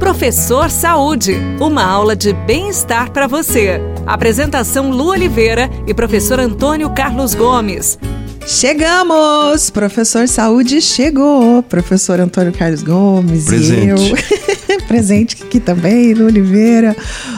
Professor Saúde, uma aula de bem-estar para você. Apresentação Lu Oliveira e professor Antônio Carlos Gomes. Chegamos! Professor Saúde chegou. Professor Antônio Carlos Gomes Presente. e eu. Presente aqui também, Lu Oliveira.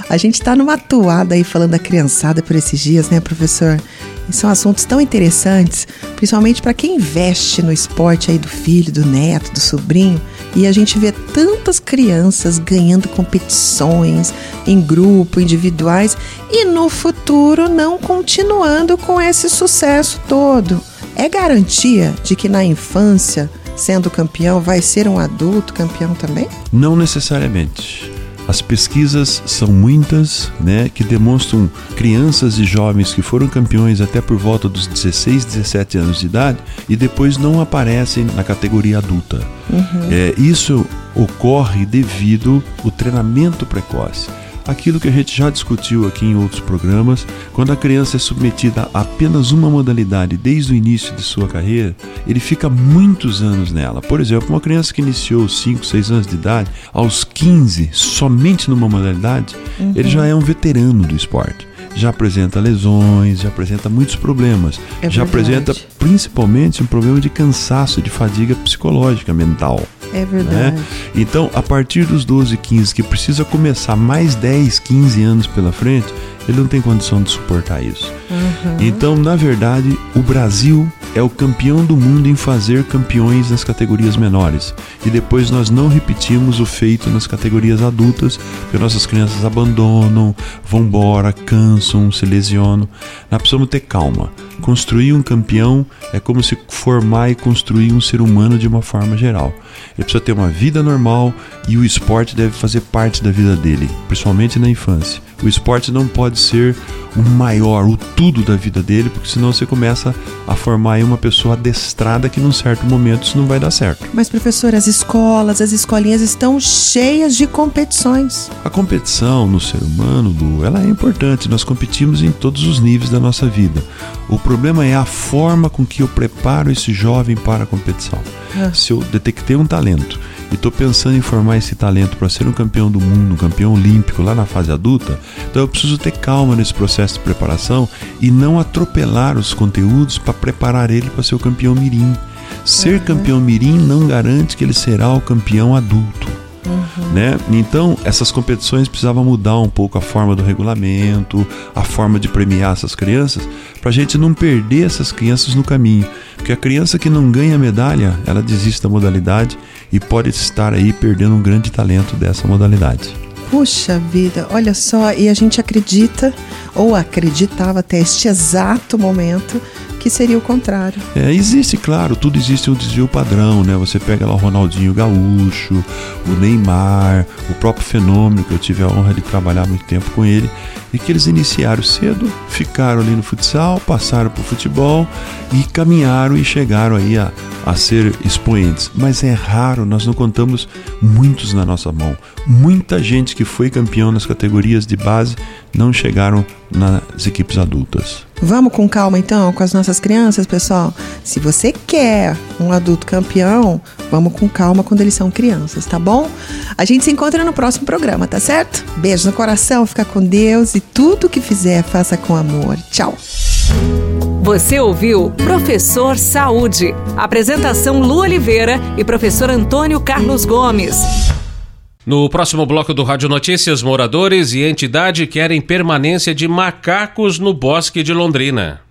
A gente está numa toada aí falando da criançada por esses dias, né, professor? E são assuntos tão interessantes, principalmente para quem investe no esporte aí do filho, do neto, do sobrinho. E a gente vê tantas crianças ganhando competições em grupo, individuais e no futuro não continuando com esse sucesso todo. É garantia de que na infância, sendo campeão, vai ser um adulto campeão também? Não necessariamente. As pesquisas são muitas, né, que demonstram crianças e jovens que foram campeões até por volta dos 16, 17 anos de idade e depois não aparecem na categoria adulta. É, isso ocorre devido ao treinamento precoce. Aquilo que a gente já discutiu aqui em outros programas, quando a criança é submetida a apenas uma modalidade desde o início de sua carreira, ele fica muitos anos nela. Por exemplo, uma criança que iniciou 5, 6 anos de idade, aos 15, somente numa modalidade, ele já é um veterano do esporte. Já apresenta lesões, já apresenta muitos problemas. É já verdade. apresenta principalmente um problema de cansaço, de fadiga psicológica, mental É né? verdade. Então, a partir dos 12, 15, que precisa começar mais 10, 15 anos pela frente, ele não tem condição de suportar isso. Então, na verdade, o Brasil é o campeão do mundo em fazer campeões nas categorias menores. E depois nós não repetimos o feito nas categorias adultas, porque nossas crianças abandonam, vão embora, cansam, se lesionam. Nós precisamos ter calma. Construir um campeão é como se formar e construir um ser humano de uma forma geral. Ele precisa ter uma vida normal e o esporte deve fazer parte da vida dele, principalmente na infância. O esporte não pode ser o maior, o tudo da vida dele, porque senão você começa a formar aí uma pessoa adestrada que num certo momento isso não vai dar certo. Mas, professor, as escolas, as escolinhas estão cheias de competições. A competição no ser humano, Lu, ela é importante. Nós competimos em todos os níveis da nossa vida. O problema é a forma com que eu preparo esse jovem para a competição. Se eu detectei um talento e estou pensando em formar esse talento para ser um campeão do mundo, um campeão olímpico lá na fase adulta, então eu preciso ter calma nesse processo de preparação e não atropelar os conteúdos para preparar ele para ser o campeão mirim. Ser campeão mirim não garante que ele será o campeão adulto né? Então, essas competições precisavam mudar um pouco a forma do regulamento, a forma de premiar essas crianças, para a gente não perder essas crianças no caminho. Porque a criança que não ganha medalha, ela desiste da modalidade e pode estar aí perdendo um grande talento dessa modalidade. Puxa vida, olha só, e a gente acredita, ou acreditava até este exato momento, que seria o contrário. É, existe, claro, tudo existe um desvio padrão, né? Você pega lá o Ronaldinho Gaúcho, o Neymar, o próprio Fenômeno, que eu tive a honra de trabalhar muito tempo com ele, e que eles iniciaram cedo, ficaram ali no futsal, passaram pro futebol e caminharam e chegaram aí a, a ser expoentes. Mas é raro, nós não contamos muitos na nossa mão. Muita gente que foi campeão nas categorias de base não chegaram nas equipes adultas. Vamos com calma então com as nossas crianças, pessoal? Se você quer um adulto campeão, vamos com calma quando eles são crianças, tá bom? A gente se encontra no próximo programa, tá certo? Beijo no coração, fica com Deus e tudo que fizer, faça com amor. Tchau! Você ouviu Professor Saúde. Apresentação Lu Oliveira e professor Antônio Carlos Gomes. No próximo bloco do Rádio Notícias, moradores e entidade querem permanência de macacos no bosque de Londrina.